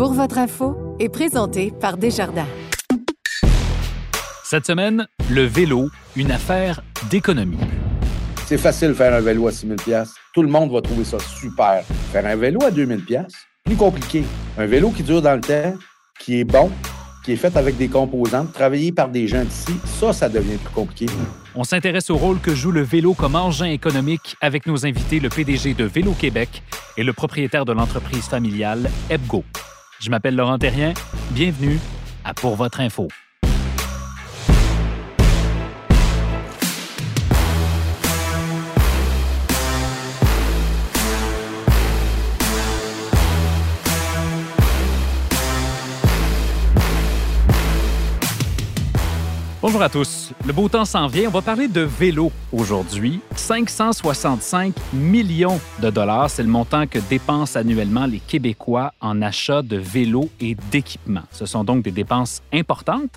Pour votre info est présenté par Desjardins. Cette semaine, le vélo, une affaire d'économie. C'est facile de faire un vélo à 6 000 Tout le monde va trouver ça super. Faire un vélo à 2 000 plus compliqué. Un vélo qui dure dans le temps, qui est bon, qui est fait avec des composantes, travaillé par des gens d'ici, ça, ça devient plus compliqué. On s'intéresse au rôle que joue le vélo comme engin économique avec nos invités, le PDG de Vélo Québec et le propriétaire de l'entreprise familiale EBGO. Je m'appelle Laurent Terrien. Bienvenue à Pour votre info. Bonjour à tous. Le beau temps s'en vient. On va parler de vélo aujourd'hui. 565 millions de dollars, c'est le montant que dépensent annuellement les Québécois en achat de vélos et d'équipements. Ce sont donc des dépenses importantes,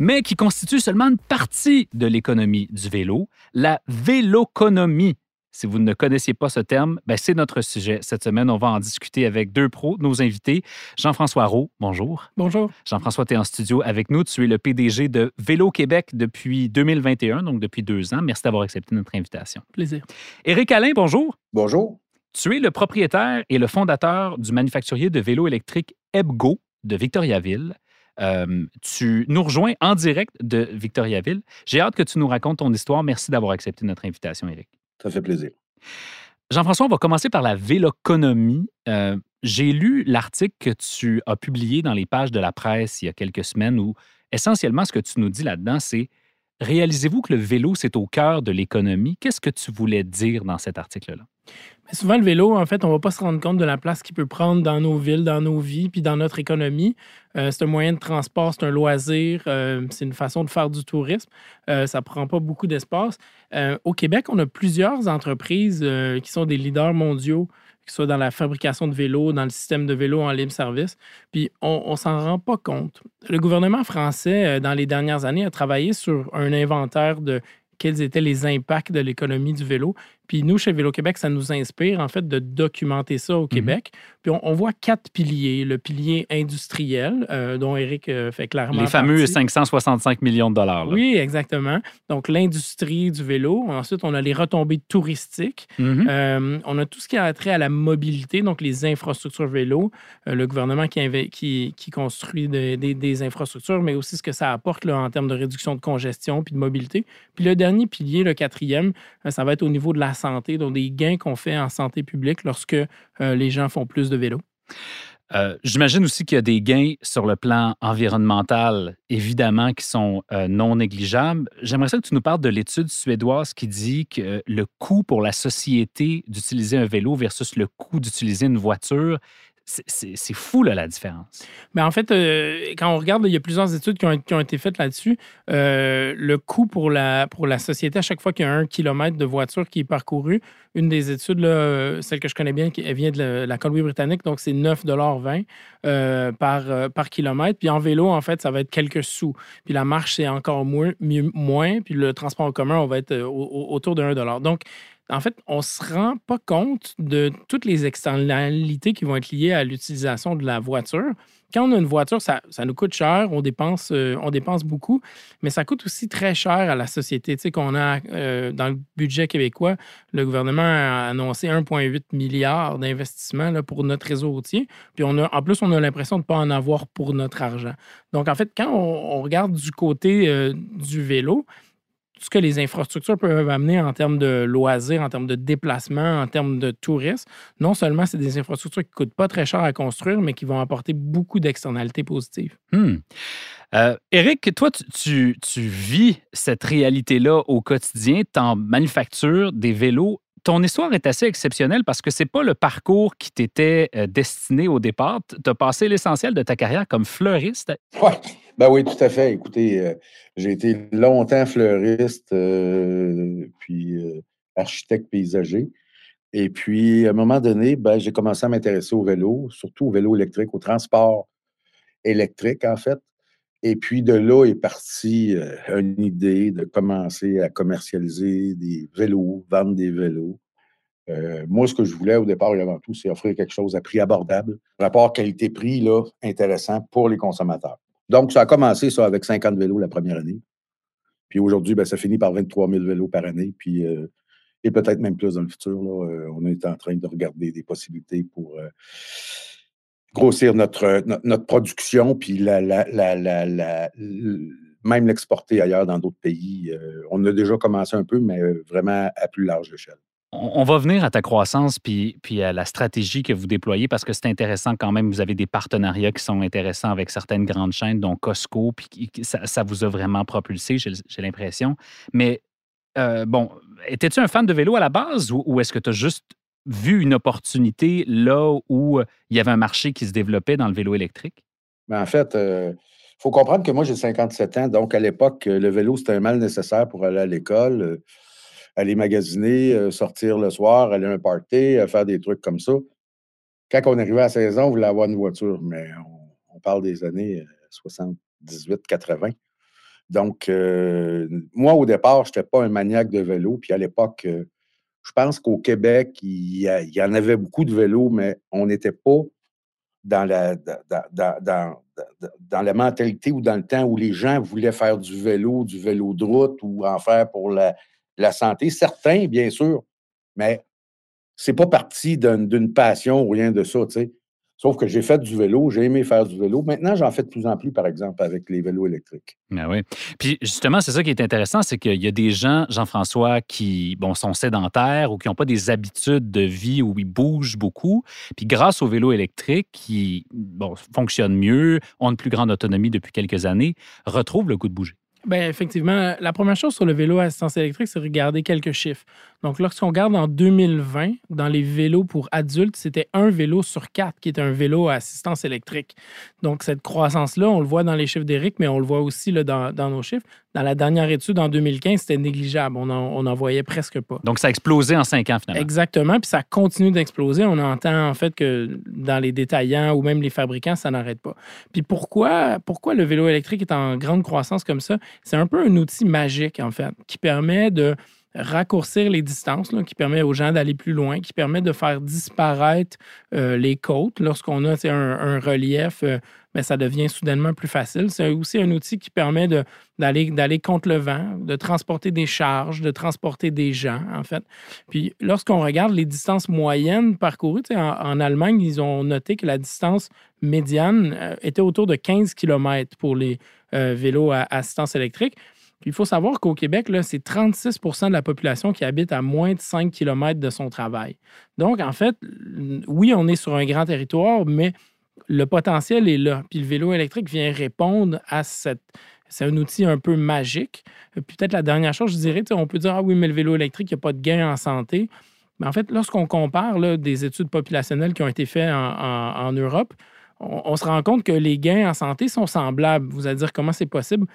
mais qui constituent seulement une partie de l'économie du vélo, la véloconomie. Si vous ne connaissiez pas ce terme, ben, c'est notre sujet. Cette semaine, on va en discuter avec deux pros, nos invités. Jean-François Roux, bonjour. Bonjour. Jean-François, tu es en studio avec nous. Tu es le PDG de Vélo Québec depuis 2021, donc depuis deux ans. Merci d'avoir accepté notre invitation. Plaisir. Éric Alain, bonjour. Bonjour. Tu es le propriétaire et le fondateur du manufacturier de vélos électriques EBGO de Victoriaville. Euh, tu nous rejoins en direct de Victoriaville. J'ai hâte que tu nous racontes ton histoire. Merci d'avoir accepté notre invitation, Éric. Ça fait plaisir. Jean-François, on va commencer par la véloconomie. Euh, J'ai lu l'article que tu as publié dans les pages de la presse il y a quelques semaines où essentiellement ce que tu nous dis là-dedans, c'est réalisez-vous que le vélo, c'est au cœur de l'économie? Qu'est-ce que tu voulais dire dans cet article-là? Mais souvent, le vélo, en fait, on ne va pas se rendre compte de la place qu'il peut prendre dans nos villes, dans nos vies, puis dans notre économie. Euh, c'est un moyen de transport, c'est un loisir, euh, c'est une façon de faire du tourisme. Euh, ça ne prend pas beaucoup d'espace. Au Québec, on a plusieurs entreprises qui sont des leaders mondiaux, que ce soit dans la fabrication de vélos, dans le système de vélos en libre service. Puis on ne s'en rend pas compte. Le gouvernement français, euh, dans les dernières années, a travaillé sur un inventaire de quels étaient les impacts de l'économie du vélo. Puis nous, chez Vélo Québec, ça nous inspire en fait de documenter ça au Québec. Puis on, on voit quatre piliers. Le pilier industriel, euh, dont Eric euh, fait clairement Les fameux partie. 565 millions de dollars. là. Oui, exactement. Donc l'industrie du vélo. Ensuite, on a les retombées touristiques. Mhm. Euh, on a tout ce qui a trait à la mobilité, donc les infrastructures vélo, le gouvernement qui, inve- qui, qui construit de- des- des infrastructures, mais aussi ce que ça apporte là, en termes de réduction de congestion puis de mobilité. Puis le dernier pilier, le quatrième, ça va être au niveau de la santé, donc des gains qu'on fait en santé publique lorsque euh, les gens font plus de vélo. Euh, J'imagine aussi qu'il y a des gains sur le plan environnemental, évidemment, qui sont euh, non négligeables. J'aimerais ça que tu nous parles de l'étude suédoise qui dit que le coût pour la société d'utiliser un vélo versus le coût d'utiliser une voiture, c'est- fou, la différence. Mais en fait, euh, quand on regarde, il y a plusieurs études qui ont, été faites là-dessus. Euh, le coût pour la, société, à chaque fois qu'il y a un kilomètre de voiture qui est parcouru, une des études, euh, celle que je connais bien, elle vient de la, la Colombie-Britannique, donc c'est 9,20 euh, par, par kilomètre. Puis en vélo, en fait, ça va être quelques sous. Puis la marche, c'est encore moins. Puis le transport en commun, on va être au- au- autour de 1 Donc, en fait, on ne se rend pas compte de toutes les externalités qui vont être liées à l'utilisation de la voiture. Quand on a une voiture, ça, ça nous coûte cher, on dépense, euh, on dépense beaucoup, mais ça coûte aussi très cher à la société. Tu sais, qu'on a euh, dans le budget québécois, le gouvernement a annoncé 1,8 milliard d'investissements pour notre réseau routier. Puis on a, en plus, on a l'impression de ne pas en avoir pour notre argent. Donc, en fait, quand on, on regarde du côté euh, du vélo, ce que les infrastructures peuvent amener en termes de loisirs, en termes de déplacement, en termes de tourisme, non seulement c'est des infrastructures qui ne coûtent pas très cher à construire, mais qui vont apporter beaucoup d'externalités positives. Hmm. Euh, Eric, toi, tu, tu- tu vis cette réalité-là au quotidien. Tu en manufactures des vélos ton histoire est assez exceptionnelle parce que c'est pas le parcours qui t'était euh, destiné au départ. Tu as passé l'essentiel de ta carrière comme fleuriste. Oui, ben oui, tout à fait. Écoutez, euh, j'ai été longtemps fleuriste, euh, puis architecte paysager. Et puis, à un moment donné, ben, j'ai commencé à m'intéresser au vélo, surtout au vélo électrique, au transport électrique, en fait. Et puis de là est partie euh, une idée de commencer à commercialiser des vélos, vendre des vélos. Euh, moi, ce que je voulais au départ et avant tout, c'est offrir quelque chose à prix abordable, rapport qualité-prix là, intéressant pour les consommateurs. Donc, ça a commencé ça avec 50 vélos la première année. Puis aujourd'hui, ben, ça finit par 23 000 vélos par année. Puis, euh, et peut-être même plus dans le futur. Là, on est en train de regarder des possibilités pour grossir notre, notre, production, puis la, même l'exporter ailleurs dans d'autres pays. Euh, on a déjà commencé un peu, mais vraiment à plus large échelle. On va venir à ta croissance puis, puis à la stratégie que vous déployez parce que c'est intéressant quand même. Vous avez des partenariats qui sont intéressants avec certaines grandes chaînes, dont Costco, puis ça, vous a vraiment propulsé, j'ai l'impression. Mais euh, bon, étais-tu un fan de vélo à la base ou est-ce que tu as juste vu une opportunité là où euh, il y avait un marché qui se développait dans le vélo électrique? Ben, en fait, il euh, faut comprendre que moi, j'ai 57 ans. Donc, à l'époque, le vélo, c'était un mal nécessaire pour aller à l'école, euh, aller magasiner, sortir le soir, aller à un party, faire des trucs comme ça. Quand on arrivait à 16 ans, on voulait avoir une voiture, mais on, parle des années 78, 80. Donc, moi, au départ, je n'étais pas un maniaque de vélo. Puis à l'époque, je pense qu'au Québec, il y, en avait beaucoup de vélos, mais on n'était pas dans la, mentalité ou dans le temps où les gens voulaient faire du vélo, du vélo de route ou en faire pour la, la santé. Certains, bien sûr, mais c'est pas parti d'une passion ou rien de ça, tu sais. Sauf que j'ai fait du vélo, j'ai aimé faire du vélo. Maintenant, j'en fais de plus en plus, par exemple, avec les vélos électriques. Ah oui. Puis justement, c'est ça qui est intéressant, c'est qu'il y a des gens, Jean-François, qui bon, sont sédentaires ou qui n'ont pas des habitudes de vie où ils bougent beaucoup. Puis grâce au vélo électrique, qui bon, fonctionne mieux, ont une plus grande autonomie depuis quelques années, retrouvent le goût de bouger. Bien, effectivement, la première chose sur le vélo à assistance électrique, c'est regarder quelques chiffres. Donc, lorsqu'on regarde en 2020, dans les vélos pour adultes, c'était un vélo sur quatre qui était un vélo à assistance électrique. Donc, cette croissance-là, on le voit dans les chiffres d'Éric, mais on le voit aussi là, dans, nos chiffres. Dans la dernière étude, en 2015, c'était négligeable. On n'en voyait presque pas. Donc, ça a explosé en cinq ans, finalement. Exactement. Puis ça continue d'exploser. On entend, en fait, que dans les détaillants ou même les fabricants, ça n'arrête pas. Puis pourquoi, pourquoi le vélo électrique est en grande croissance comme ça? C'est un peu un outil magique, en fait, qui permet de raccourcir les distances, qui permet aux gens d'aller plus loin, qui permet de faire disparaître euh, les côtes. Lorsqu'on a un, relief, euh, ben, ça devient soudainement plus facile. C'est aussi un outil qui permet d'aller contre le vent, de transporter des charges, de transporter des gens, en fait. Puis lorsqu'on regarde les distances moyennes parcourues, en, en, Allemagne, ils ont noté que la distance médiane euh, était autour de 15 km pour les vélos à assistance électrique il faut savoir qu'au Québec, c'est 36% de la population qui habite à moins de 5 km de son travail. Donc, en fait, oui, on est sur un grand territoire, mais le potentiel est là. Puis le vélo électrique vient répondre à cette. C'est un outil un peu magique. Peut-être la dernière chose, je dirais, on peut dire, ah oui, mais le vélo électrique, il n'y a pas de gain en santé. Mais en fait, lorsqu'on compare des études populationnelles qui ont été faites en, Europe, on, se rend compte que les gains en santé sont semblables. Vous allez dire comment c'est possible?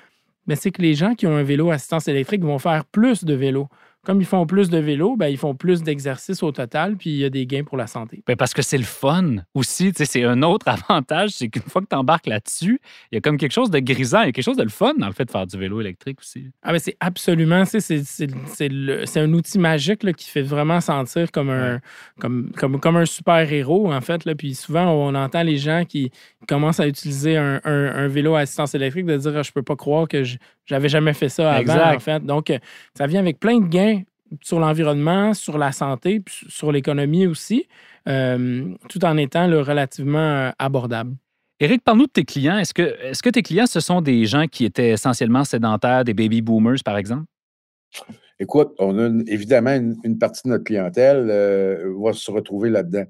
mais c'est que les gens qui ont un vélo assistance électrique vont faire plus de vélo comme ils font plus de vélo, ben, ils font plus d'exercice au total, puis il y a des gains pour la santé. Ben parce que c'est le fun aussi. C'est un autre avantage, c'est qu'une fois que tu embarques là-dessus, il y a comme quelque chose de grisant, il y a quelque chose de le fun dans le fait de faire du vélo électrique aussi. Ah ben c'est absolument, c'est un outil magique là, qui fait vraiment sentir comme un, comme, comme, comme un super-héros, en fait. Là. Puis souvent, on entend les gens qui commencent à utiliser un, un, vélo à assistance électrique de dire ah, Je peux pas croire que j'avais jamais fait ça avant, en fait. Donc, ça vient avec plein de gains sur l'environnement, sur la santé, puis sur l'économie aussi, euh, tout en étant relativement euh, abordable. Éric, parle-nous de tes clients. Est-ce que, est que tes clients, ce sont des gens qui étaient essentiellement sédentaires, des baby boomers, par exemple? Écoute, on a évidemment une, partie de notre clientèle euh, va se retrouver là-dedans.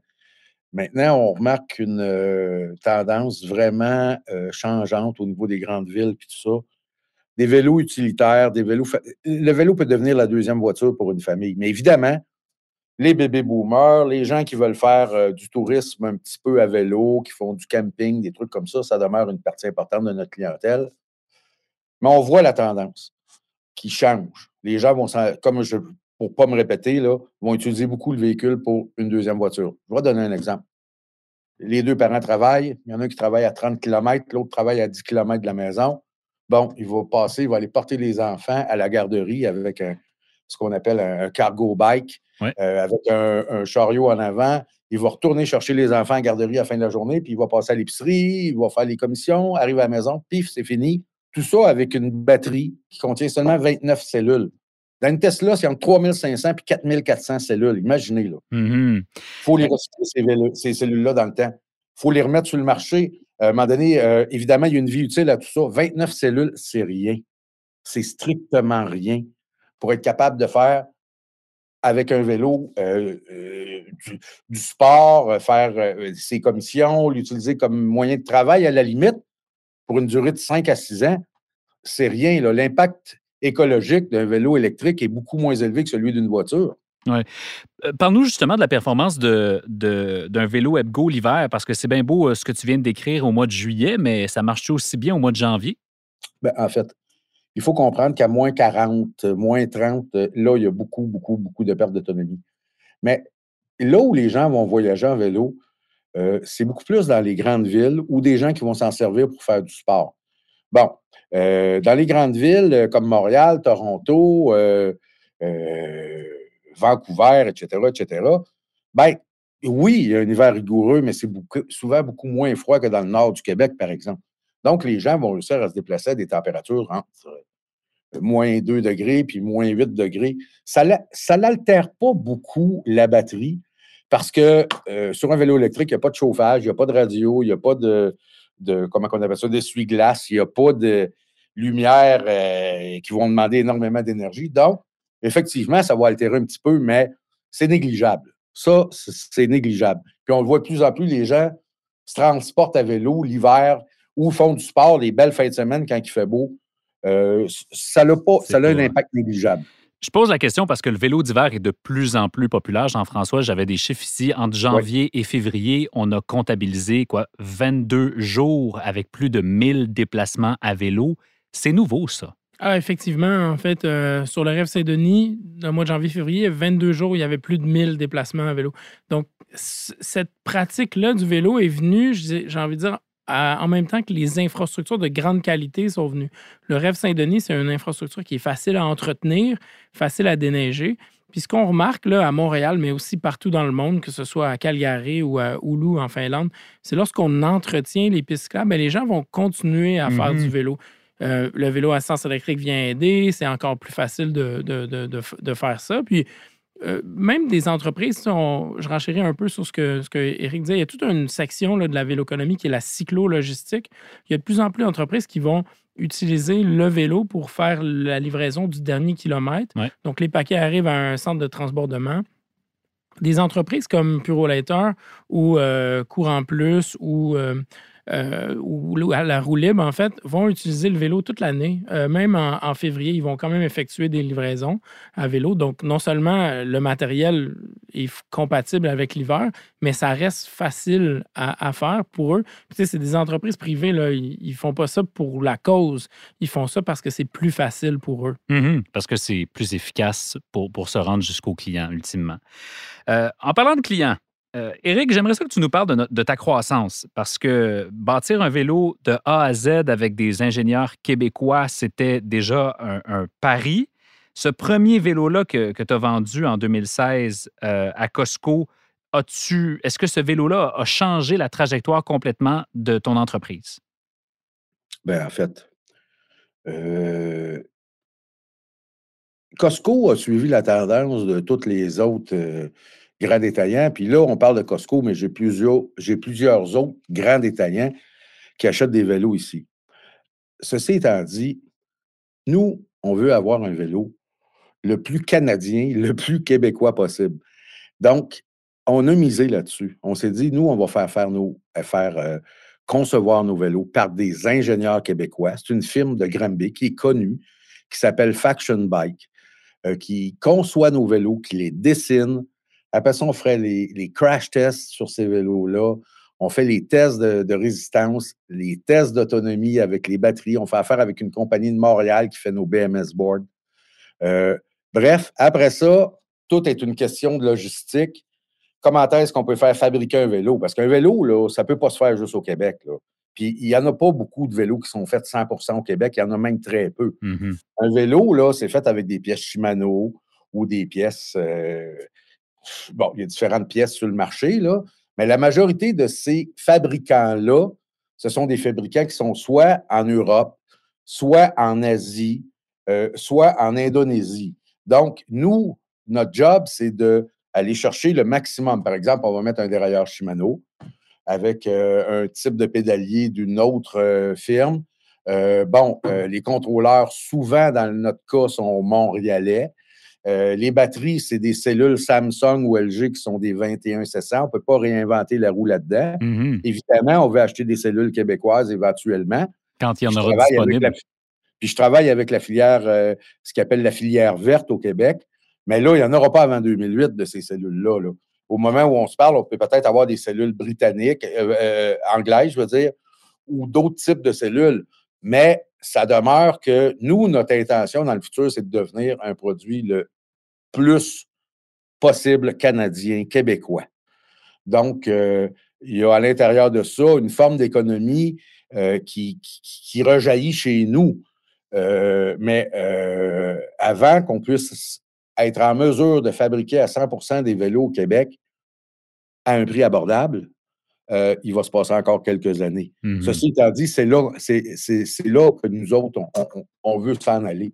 Maintenant, on remarque une tendance vraiment changeante au niveau des grandes villes puis tout ça des vélos utilitaires, des vélos. Le vélo peut devenir la deuxième voiture pour une famille. Mais évidemment, les bébés boomers, les gens qui veulent faire euh, du tourisme un petit peu à vélo, qui font du camping, des trucs comme ça, ça demeure une partie importante de notre clientèle. Mais on voit la tendance qui change. Les gens vont, comme je, pour ne pas me répéter, là, vont utiliser beaucoup le véhicule pour une deuxième voiture. Je vais donner un exemple. Les deux parents travaillent. Il y en a un qui travaille à 30 km, l'autre travaille à 10 km de la maison. Bon, il va passer, il va aller porter les enfants à la garderie avec ce qu'on appelle un, cargo bike, euh, avec un, chariot en avant. Il va retourner chercher les enfants à la garderie à la fin de la journée, puis il va passer à l'épicerie, il va faire les commissions, arrive à la maison, pif, c'est fini. Tout ça avec une batterie qui contient seulement 29 cellules. Dans une Tesla, c'est entre 3500 et 4400 cellules. Imaginez, là. Il mm-hmm. faut les recycler, ces, cellules-là, dans le temps. Il faut les remettre sur le marché. Euh, à un moment donné, euh, évidemment, il y a une vie utile à tout ça. 29 cellules, c'est rien. C'est strictement rien pour être capable de faire avec un vélo euh, du, du, sport, faire ses commissions, l'utiliser comme moyen de travail à la limite pour une durée de 5 à 6 ans. C'est rien. L'impact écologique d'un vélo électrique est beaucoup moins élevé que celui d'une voiture. Ouais. Euh, parle-nous justement de la performance d'un vélo EBGO l'hiver, parce que c'est bien beau euh, ce que tu viens de décrire au mois de juillet, mais ça marche aussi bien au mois de janvier? Ben, en fait, il faut comprendre qu'à moins 40, moins 30, euh, là, il y a beaucoup, beaucoup, beaucoup de pertes d'autonomie. Mais là où les gens vont voyager en vélo, c'est beaucoup plus dans les grandes villes ou des gens qui vont s'en servir pour faire du sport. Bon, euh, dans les grandes villes euh, comme Montréal, Toronto, euh, Vancouver, etc., etc., ben, oui, il y a un hiver rigoureux, mais c'est souvent beaucoup moins froid que dans le nord du Québec, par exemple. Donc, les gens vont réussir à se déplacer à des températures entre moins 2 degrés puis moins 8 degrés. Ça n'altère pas beaucoup la batterie parce que sur un vélo électrique, il n'y a pas de chauffage, il n'y a pas de radio, il n'y a pas de, de comment on appelle ça, d'essuie-glace. Il n'y a pas de lumière euh, qui vont demander énormément d'énergie. Donc, effectivement, ça va altérer un petit peu, mais c'est négligeable. Ça, c'est négligeable. Puis on le voit de plus en plus, les gens se transportent à vélo l'hiver ou font du sport les belles fins de semaine quand il fait beau. Euh, ça a, pas, ça a un impact négligeable. Je pose la question parce que le vélo d'hiver est de plus en plus populaire. Jean-François, j'avais des chiffres ici. Entre janvier et février, on a comptabilisé quoi 22 jours avec plus de 1000 déplacements à vélo. C'est nouveau, ça. Ah, effectivement, en fait, euh, sur le rêve Saint-Denis, dans le mois de janvier-février, 22 jours, il y avait plus de 1000 déplacements à vélo. Donc, cette pratique-là du vélo est venue, j'ai envie de dire, en même temps que les infrastructures de grande qualité sont venues. Le Rêve Saint-Denis, c'est une infrastructure qui est facile à entretenir, facile à déneiger. Puis ce qu'on remarque là, à Montréal, mais aussi partout dans le monde, que ce soit à Calgary ou à Oulu en Finlande, c'est lorsqu'on entretient les pistes cyclables, ben, les gens vont continuer à faire du vélo. Euh, le vélo à sens électrique vient aider, c'est encore plus facile de, de, de, faire ça. Puis euh, même des entreprises, je renchéris un peu sur ce que, ce que Eric disait, il y a toute une section de la véloéconomie qui est la cyclo-logistique. Il y a de plus en plus d'entreprises qui vont utiliser le vélo pour faire la livraison du dernier kilomètre. Donc, les paquets arrivent à un centre de transbordement. Des entreprises comme Purolator ou euh, Courant Plus ou euh, euh, ou à la roue libre, en fait, vont utiliser le vélo toute l'année. Euh, même en, février, ils vont quand même effectuer des livraisons à vélo. Donc, non seulement euh, le matériel est compatible avec l'hiver, mais ça reste facile à, faire pour eux. Puis, c'est des entreprises privées, là, ils ne font pas ça pour la cause. Ils font ça parce que c'est plus facile pour eux. Mm-hmm. parce que c'est plus efficace pour, pour se rendre jusqu'au client, ultimement. en parlant de clients, euh, Éric, j'aimerais ça que tu nous parles de, ta croissance, parce que bâtir un vélo de A à Z avec des ingénieurs québécois, c'était déjà un, pari. Ce premier vélo-là que, tu as vendu en 2016 euh, à Costco, as-tu, est-ce que ce vélo-là a changé la trajectoire complètement de ton entreprise? Bien, en fait, euh, Costco a suivi la tendance de toutes les autres grands détaillants. Puis là, on parle de Costco, mais j'ai plusieurs, j'ai plusieurs autres grands détaillants qui achètent des vélos ici. Ceci étant dit, nous, on veut avoir un vélo le plus canadien, le plus québécois possible. Donc, on a misé là-dessus. On s'est dit, nous, on va faire faire nos, faire euh, concevoir nos vélos par des ingénieurs québécois. C'est une firme de Granby qui est connue, qui s'appelle Faction Bike, euh, qui conçoit nos vélos, qui les dessine, Après ça, on ferait les, crash tests sur ces vélos-là. On fait les tests de, résistance, les tests d'autonomie avec les batteries. On fait affaire avec une compagnie de Montréal qui fait nos BMS boards. Euh, bref, après ça, tout est une question de logistique. Comment est-ce qu'on peut faire fabriquer un vélo? Parce qu'un vélo, là, ça ne peut pas se faire juste au Québec. Puis il n'y en a pas beaucoup de vélos qui sont faits 100% au Québec. Il y en a même très peu. Mm-hmm. Un vélo, là, c'est fait avec des pièces Shimano ou des pièces. Euh, bon, il y a différentes pièces sur le marché, là, mais la majorité de ces fabricants-là, ce sont des fabricants qui sont soit en Europe, soit en Asie, euh, soit en Indonésie. Donc, nous, notre job, c'est d'aller chercher le maximum. Par exemple, on va mettre un dérailleur Shimano avec euh, un type de pédalier d'une autre euh, firme. bon, les contrôleurs, souvent, dans notre cas, sont montréalais. Euh, les batteries, c'est des cellules Samsung ou LG qui sont des 21 700. On ne peut pas réinventer la roue là-dedans. Mm-hmm. Évidemment, on veut acheter des cellules québécoises éventuellement. Quand il y en aura disponible. puis je travaille avec la filière, euh, ce qu'on appelle la filière verte au Québec. Mais là, il n'y en aura pas avant 2008 de ces cellules-là. Au moment où on se parle, on peut peut-être avoir des cellules britanniques, euh, anglaises, je veux dire, ou d'autres types de cellules. Mais ça demeure que nous, notre intention dans le futur, c'est de devenir un produit le plus possible canadien, québécois. Donc, euh, il y a à l'intérieur de ça une forme d'économie euh, qui, qui, rejaillit chez nous. Euh, mais avant qu'on puisse être en mesure de fabriquer à 100% des vélos au Québec à un prix abordable, il va se passer encore quelques années. Mmh Ceci étant dit, c'est là, c'est, là que nous autres, on, veut s'en aller.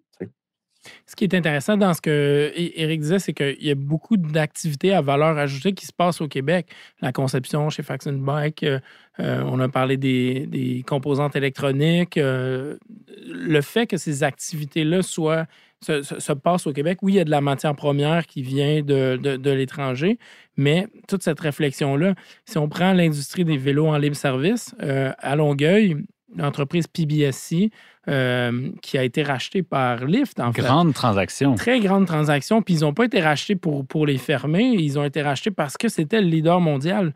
Ce qui est intéressant dans ce que Eric disait, c'est qu'il y a beaucoup d'activités à valeur ajoutée qui se passent au Québec. La conception chez Faxon Bike, euh, euh, on a parlé des, composantes électroniques. le fait que ces activités-là soient se, passe au Québec. Oui, il y a de la matière première qui vient de, l'étranger, mais toute cette réflexion-là, si on prend l'industrie des vélos en libre service, euh, à Longueuil, l'entreprise PBSC, euh, qui a été rachetée par Lyft. En grande transaction. Très grande transaction. Puis ils n'ont pas été rachetés pour, pour les fermer. Ils ont été rachetés parce que c'était le leader mondial.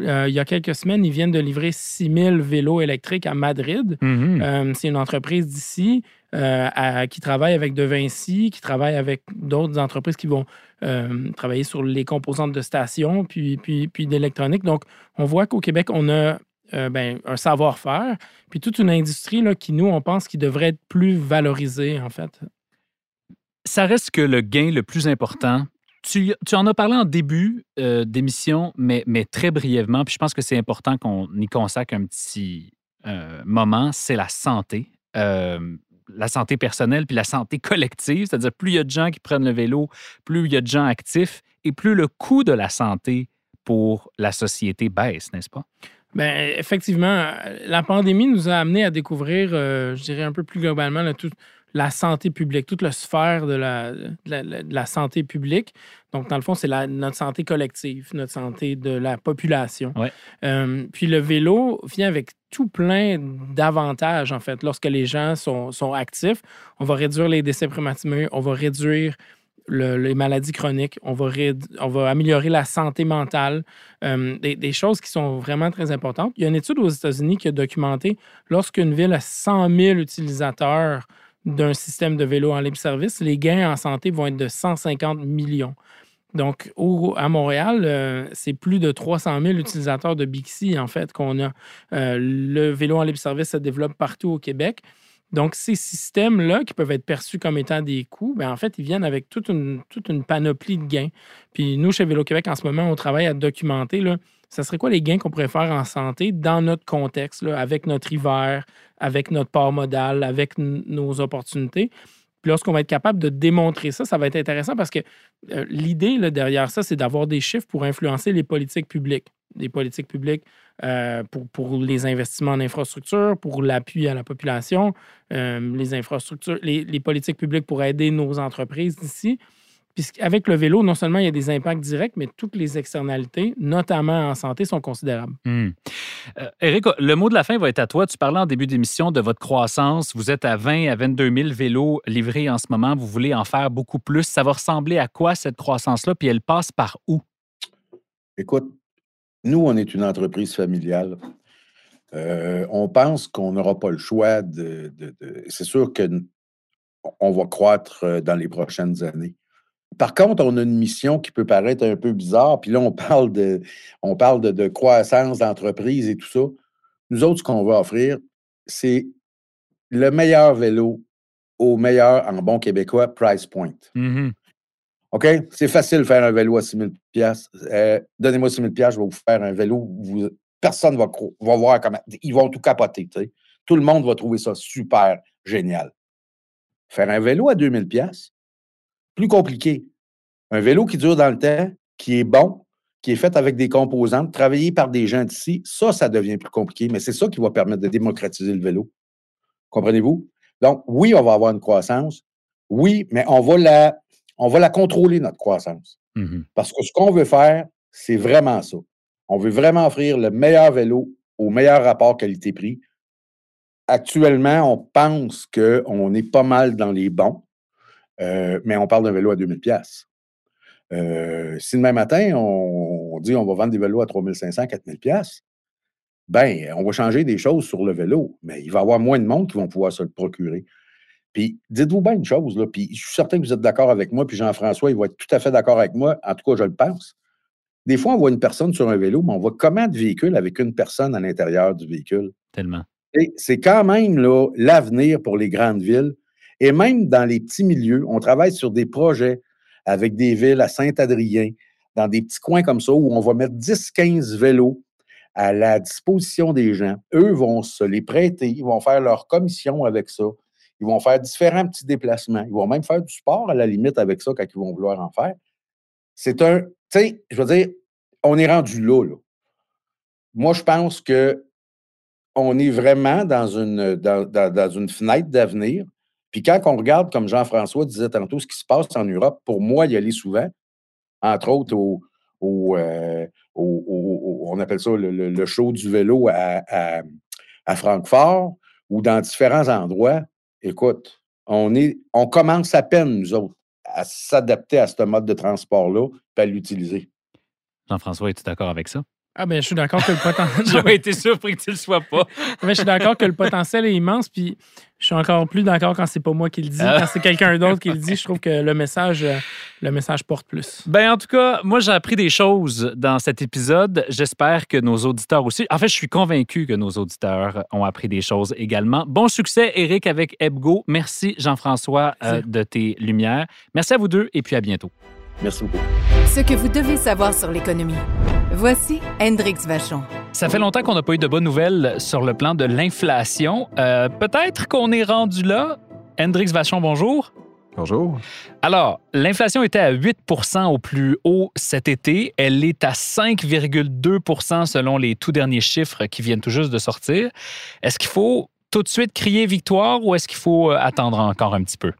Euh, il y a quelques semaines, ils viennent de livrer 6000 vélos électriques à Madrid. Mm-hmm. c'est une entreprise d'ici. Euh, qui travaille avec De Vinci, qui travaille avec d'autres entreprises qui vont euh, travailler sur les composantes de stations, puis, puis, puis d'électronique. Donc, on voit qu'au Québec, on a euh, ben, un savoir-faire, puis toute une industrie là, qui, nous, on pense qui devrait être plus valorisée, en fait. Ça reste que le gain le plus important. Tu, tu en as parlé en début d'émission, mais, mais très brièvement, puis je pense que c'est important qu'on y consacre un petit moment, c'est la santé la santé personnelle puis la santé collective, c'est-à-dire plus il y a de gens qui prennent le vélo, plus il y a de gens actifs et plus le coût de la santé pour la société baisse, n'est-ce pas? Bien, effectivement, la pandémie nous a amené à découvrir, euh, je dirais un peu plus globalement, toute la santé publique, toute la sphère de la, la, santé publique. Donc, dans le fond, c'est notre santé collective, notre santé de la population. Euh, puis le vélo vient avec tout plein d'avantages, en fait. Lorsque les gens sont, sont, actifs, on va réduire les décès prématurés, on va réduire les maladies chroniques, on va, améliorer la santé mentale, euh, des, choses qui sont vraiment très importantes. Il y a une étude aux États-Unis qui a documenté lorsqu'une ville a 100 000 utilisateurs d'un système de vélo en libre service, les gains en santé vont être de 150 millions. Donc, à Montréal, euh, c'est plus de 300 000 utilisateurs de Bixi, en fait, qu'on a. Euh, le vélo en libre-service se développe partout au Québec. Donc, ces systèmes-là, qui peuvent être perçus comme étant des coûts, bien, en fait, ils viennent avec toute une, toute une panoplie de gains. Puis nous, chez Vélo-Québec, en ce moment, on travaille à documenter, là, ça serait quoi les gains qu'on pourrait faire en santé dans notre contexte, là, avec notre hiver, avec notre port modal, avec nos opportunités. Puis lorsqu'on va être capable de démontrer ça, ça va être intéressant parce que euh, l'idée derrière ça, c'est d'avoir des chiffres pour influencer les politiques publiques. Des politiques publiques euh, pour, les investissements en infrastructure, pour l'appui à la population, euh, les infrastructures, les, les, politiques publiques pour aider nos entreprises d'ici. Puisqu'avec le vélo, non seulement il y a des impacts directs, mais toutes les externalités, notamment en santé, sont considérables. Hmm. Eric, euh, le mot de la fin va être à toi. Tu parlais en début d'émission de votre croissance. Vous êtes à 20 à 22 000 vélos livrés en ce moment. Vous voulez en faire beaucoup plus. Ça va ressembler à quoi cette croissance-là? Puis elle passe par où? Écoute, nous, on est une entreprise familiale. Euh, on pense qu'on n'aura pas le choix de. c'est sûr qu'on va croître euh, dans les prochaines années. Par contre, on a une mission qui peut paraître un peu bizarre, puis là, on parle de, on parle de, croissance d'entreprise et tout ça. Nous autres, ce qu'on va offrir, c'est le meilleur vélo au meilleur, en bon québécois, price point. Mm-hmm. OK? C'est facile de faire un vélo à 6 000 euh, Donnez-moi 6 000 je vais vous faire un vélo. personne ne va, va voir comment. Ils vont tout capoter. Tout le monde va trouver ça super génial. Faire un vélo à 2 000 plus compliqué. Un vélo qui dure dans le temps, qui est bon, qui est fait avec des composantes, travaillé par des gens d'ici, ça, ça devient plus compliqué, mais c'est ça qui va permettre de démocratiser le vélo. Comprenez-vous? Donc, oui, on va avoir une croissance. Oui, mais on va la, on va la contrôler, notre croissance. Mmh Parce que ce qu'on veut faire, c'est vraiment ça. On veut vraiment offrir le meilleur vélo au meilleur rapport qualité-prix. Actuellement, on pense qu'on est pas mal dans les bons, euh, mais on parle d'un vélo à 2000 pièces. si demain matin, on, dit on va vendre des vélos à 3500, 4000 pièces, ben, on va changer des choses sur le vélo, mais il va y avoir moins de monde qui vont pouvoir se le procurer. Puis dites-vous bien une chose, là, puis je suis certain que vous êtes d'accord avec moi, puis Jean-François, il va être tout à fait d'accord avec moi, en tout cas, je le pense. Des fois, on voit une personne sur un vélo, mais on voit comment de véhicule avec une personne à l'intérieur du véhicule. Tellement. Et c'est quand même l'avenir pour les grandes villes. Et même dans les petits milieux, on travaille sur des projets avec des villes à Saint-Adrien, dans des petits coins comme ça, où on va mettre 10-15 vélos à la disposition des gens. Eux vont se les prêter, ils vont faire leur commission avec ça. Ils vont faire différents petits déplacements. Ils vont même faire du sport à la limite avec ça quand ils vont vouloir en faire. C'est un, tu sais, je veux dire, on est rendu là, Moi, je pense que on est vraiment dans une, dans, une fenêtre d'avenir. Puis quand on regarde, comme Jean-François disait tantôt, ce qui se passe en Europe, pour moi, y aller souvent, entre autres au, au, euh, on appelle ça le, show du vélo à, à Francfort ou dans différents endroits, écoute, on, est, on commence à peine, nous autres, à s'adapter à ce mode de transport-là et à l'utiliser. Jean-François, es-tu d'accord avec ça? Ah ben, je suis d'accord que le potentiel. J'aurais été surpris que tu le sois pas. mais je suis d'accord que le potentiel est immense, puis je suis encore plus d'accord quand c'est pas moi qui le dis. Quand c'est quelqu'un d'autre qui le dit, je trouve que le message, euh, le message porte plus. Ben en tout cas, moi j'ai appris des choses dans cet épisode. J'espère que nos auditeurs aussi. En fait, je suis convaincu que nos auditeurs ont appris des choses également. Bon succès, Eric, avec Ebgo. Merci Jean-François euh, de tes lumières. Merci à vous deux et puis à bientôt. Merci beaucoup. Ce que vous devez savoir sur l'économie. Voici Hendrix Vachon. Ça fait longtemps qu'on n'a pas eu de bonnes nouvelles sur le plan de l'inflation. Euh, peut-être qu'on est rendu là. Hendrix Vachon, bonjour. Bonjour. Alors, l'inflation était à 8% au plus haut cet été. Elle est à 5,2% selon les tout derniers chiffres qui viennent tout juste de sortir. Est-ce qu'il faut tout de suite crier victoire ou est-ce qu'il faut euh, attendre encore un petit peu?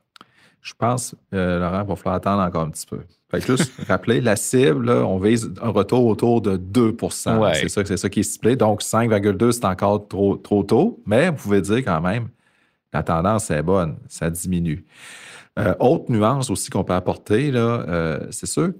Je pense, euh, Laurent, il va falloir attendre encore un petit peu. Fait que juste rappeler, la cible, on vise un retour autour de 2% C'est ça, ça qui est stipulé. Donc, 5,2, c'est encore trop, trop tôt, mais vous pouvez dire quand même, la tendance est bonne, ça diminue. Euh, autre nuance aussi qu'on peut apporter, euh, c'est sûr,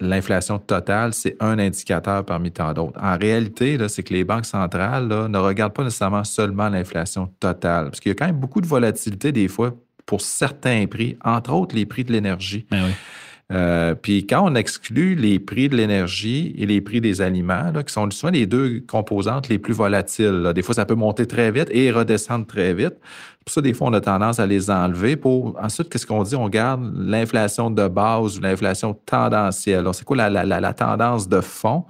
l'inflation totale, c'est un indicateur parmi tant d'autres. En réalité, c'est que les banques centrales ne regardent pas nécessairement seulement l'inflation totale, parce qu'il y a quand même beaucoup de volatilité des fois pour certains prix, entre autres les prix de l'énergie. Ben oui. Euh, puis quand on exclut les prix de l'énergie et les prix des aliments, qui sont souvent les deux composantes les plus volatiles, des fois ça peut monter très vite et redescendre très vite. Pour ça, des fois, on a tendance à les enlever. Pour ensuite, qu'est-ce qu'on dit? On garde l'inflation de base ou l'inflation tendancielle. C'est quoi la, la, tendance de fond?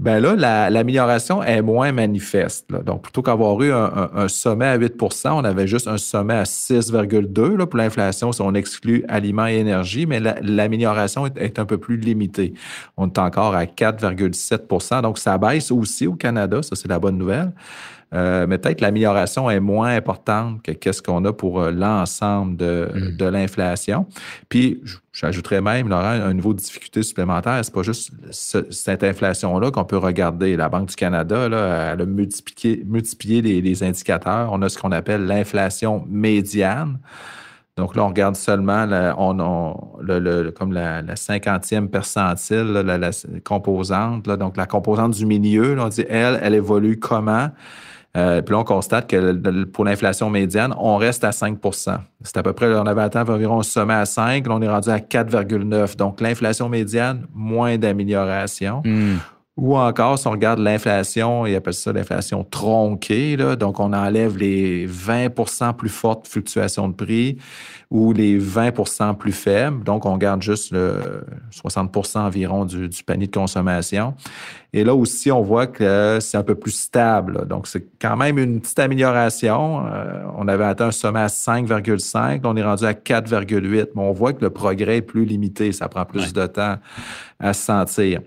Ben là, l'amélioration est moins manifeste. Donc, plutôt qu'avoir eu un, sommet à 8% on avait juste un sommet à 6,2% pour l'inflation si on exclut aliments et énergie, mais l'amélioration est, un peu plus limitée. On est encore à 4,7% donc ça baisse aussi au Canada, ça c'est la bonne nouvelle. Euh, mais peut-être l'amélioration est moins importante que qu'est-ce qu'on a pour euh, l'ensemble de, mm. de l'inflation. Puis, j'ajouterais même, Laurent, un niveau de difficulté supplémentaire. C'est pas juste cette inflation-là qu'on peut regarder. La Banque du Canada, là, elle a multiplié, multiplié les, les indicateurs. On a ce qu'on appelle l'inflation médiane. Donc là, on regarde seulement la, on, le, comme la, la, 50e percentile, la, composante. donc la composante du milieu, on dit, elle, elle évolue comment? Euh, puis là, on constate que pour l'inflation médiane, on reste à 5% C'est à peu près, on avait atteint environ un sommet à 5, là, on est rendu à 4,9. Donc, l'inflation médiane, moins d'amélioration. Hmm. Ou encore, si on regarde l'inflation, ils appellent ça l'inflation tronquée, là, donc on enlève les 20% plus fortes fluctuations de prix ou les 20% plus faibles, donc on garde juste le 60% environ du, panier de consommation. Et là aussi, on voit que c'est un peu plus stable. Donc, c'est quand même une petite amélioration. Euh, on avait atteint un sommet à 5,5, on est rendu à 4,8, mais on voit que le progrès est plus limité, ça prend plus de temps à se sentir.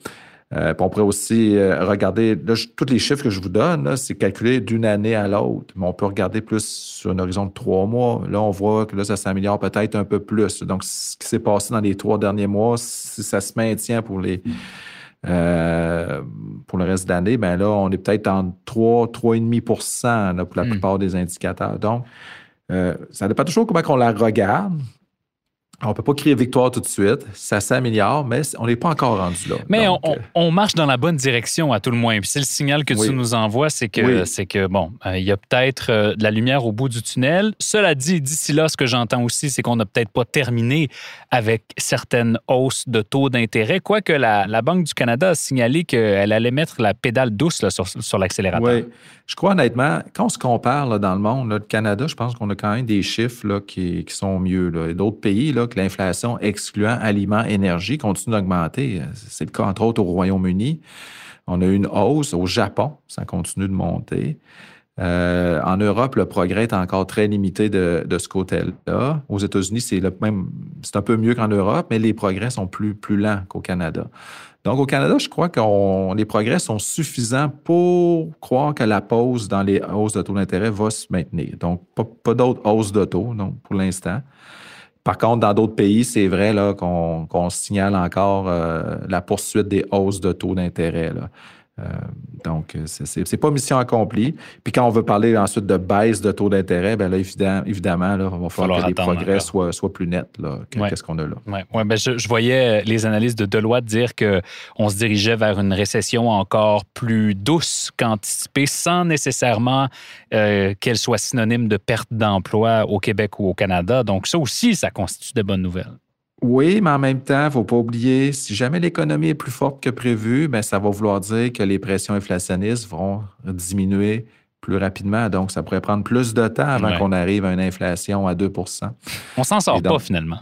Euh, on pourrait aussi euh, regarder, tous les chiffres que je vous donne, c'est calculé d'une année à l'autre, mais on peut regarder plus sur un horizon de trois mois. Là, on voit que là, ça s'améliore peut-être un peu plus. Donc, ce qui s'est passé dans les trois derniers mois, si ça se maintient pour les euh, pour le reste de l'année, ben là, on est peut-être en 3, 3,5 là, pour la hmm. plupart des indicateurs. Donc, ça dépend toujours comment on la regarde. On ne peut pas crier victoire tout de suite. Ça s'améliore, mais on n'est pas encore rendu là. Mais euh, on, marche dans la bonne direction, à tout le moins. Puis c'est le signal que tu nous envoies, c'est que, c'est que bon, euh, il y a peut-être euh, de la lumière au bout du tunnel. Cela dit, d'ici là, ce que j'entends aussi, c'est qu'on n'a peut-être pas terminé avec certaines hausses de taux d'intérêt, quoique la, la Banque du Canada a signalé qu'elle allait mettre la pédale douce sur, sur l'accélérateur. Oui. Je crois honnêtement, quand on se compare dans le monde, le Canada, je pense qu'on a quand même des chiffres qui, sont mieux. Là. D'autres pays, là, que l'inflation excluant aliments, énergie continue d'augmenter. C'est le cas, entre autres, au Royaume-Uni. On a eu une hausse. Au Japon, ça continue de monter. Euh, en Europe, le progrès est encore très limité de, ce côté-là. Aux États-Unis, c'est même, c'est un peu mieux qu'en Europe, mais les progrès sont plus, plus lents qu'au Canada. Donc, au Canada, je crois que les progrès sont suffisants pour croire que la pause dans les hausses de taux d'intérêt va se maintenir. Donc, pas, d'autres hausses de taux pour l'instant. Par contre, dans d'autres pays, c'est vrai qu'on signale encore euh, la poursuite des hausses de taux d'intérêt. Euh, donc, c'est pas mission accomplie. Puis quand on veut parler ensuite de baisse de taux d'intérêt, bien là, évidemment, évidemment là, il va falloir que les progrès soient, plus nets que ce qu'on a là. Ouais. Ouais, ben je, voyais les analyses de Deloitte dire qu'on se dirigeait vers une récession encore plus douce qu'anticipée, sans nécessairement euh, qu'elle soit synonyme de perte d'emploi au Québec ou au Canada. Donc, ça aussi, ça constitue de bonnes nouvelles. Oui, mais en même temps, il ne faut pas oublier, si jamais l'économie est plus forte que prévu, bien, ça va vouloir dire que les pressions inflationnistes vont diminuer plus rapidement. Donc, ça pourrait prendre plus de temps avant qu'on arrive à une inflation à 2% On s'en sort pas finalement.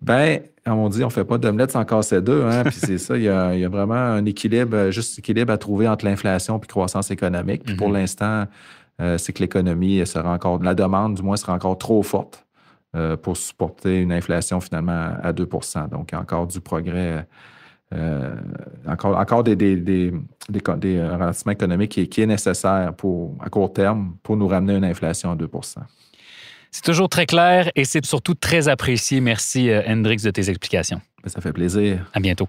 Ben, comme on dit, on ne fait pas d'omelette sans casser deux. Hein? Puis c'est ça, il y, a, vraiment un équilibre, juste équilibre à trouver entre l'inflation et croissance économique. Puis pour mm-hmm. l'instant, euh, c'est que l'économie sera encore, la demande du moins sera encore trop forte. Euh, pour supporter une inflation finalement à 2 Donc, il y a encore du progrès, euh, encore, encore des, des, des, des, ralentissements économiques qui, qui, est nécessaire pour, à court terme pour nous ramener une inflation à 2% C'est toujours très clair et c'est surtout très apprécié. Merci, euh, Hendrix, de tes explications. Ça fait plaisir. À bientôt.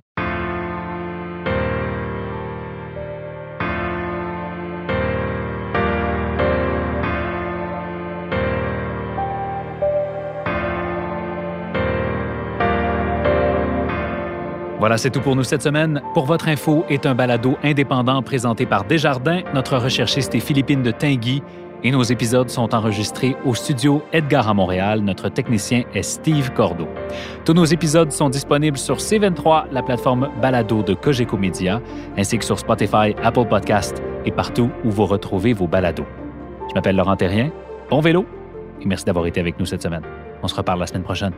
Voilà, c'est tout pour nous cette semaine. Pour votre info est un balado indépendant présenté par Desjardins. Notre recherchiste est Philippine de Tinguy et nos épisodes sont enregistrés au studio Edgar à Montréal. Notre technicien est Steve Cordeau. Tous nos épisodes sont disponibles sur C23, la plateforme balado de Cogeco Media, ainsi que sur Spotify, Apple Podcast et partout où vous retrouvez vos balados. Je m'appelle Laurent Terrien. Bon vélo et merci d'avoir été avec nous cette semaine. On se reparle la semaine prochaine.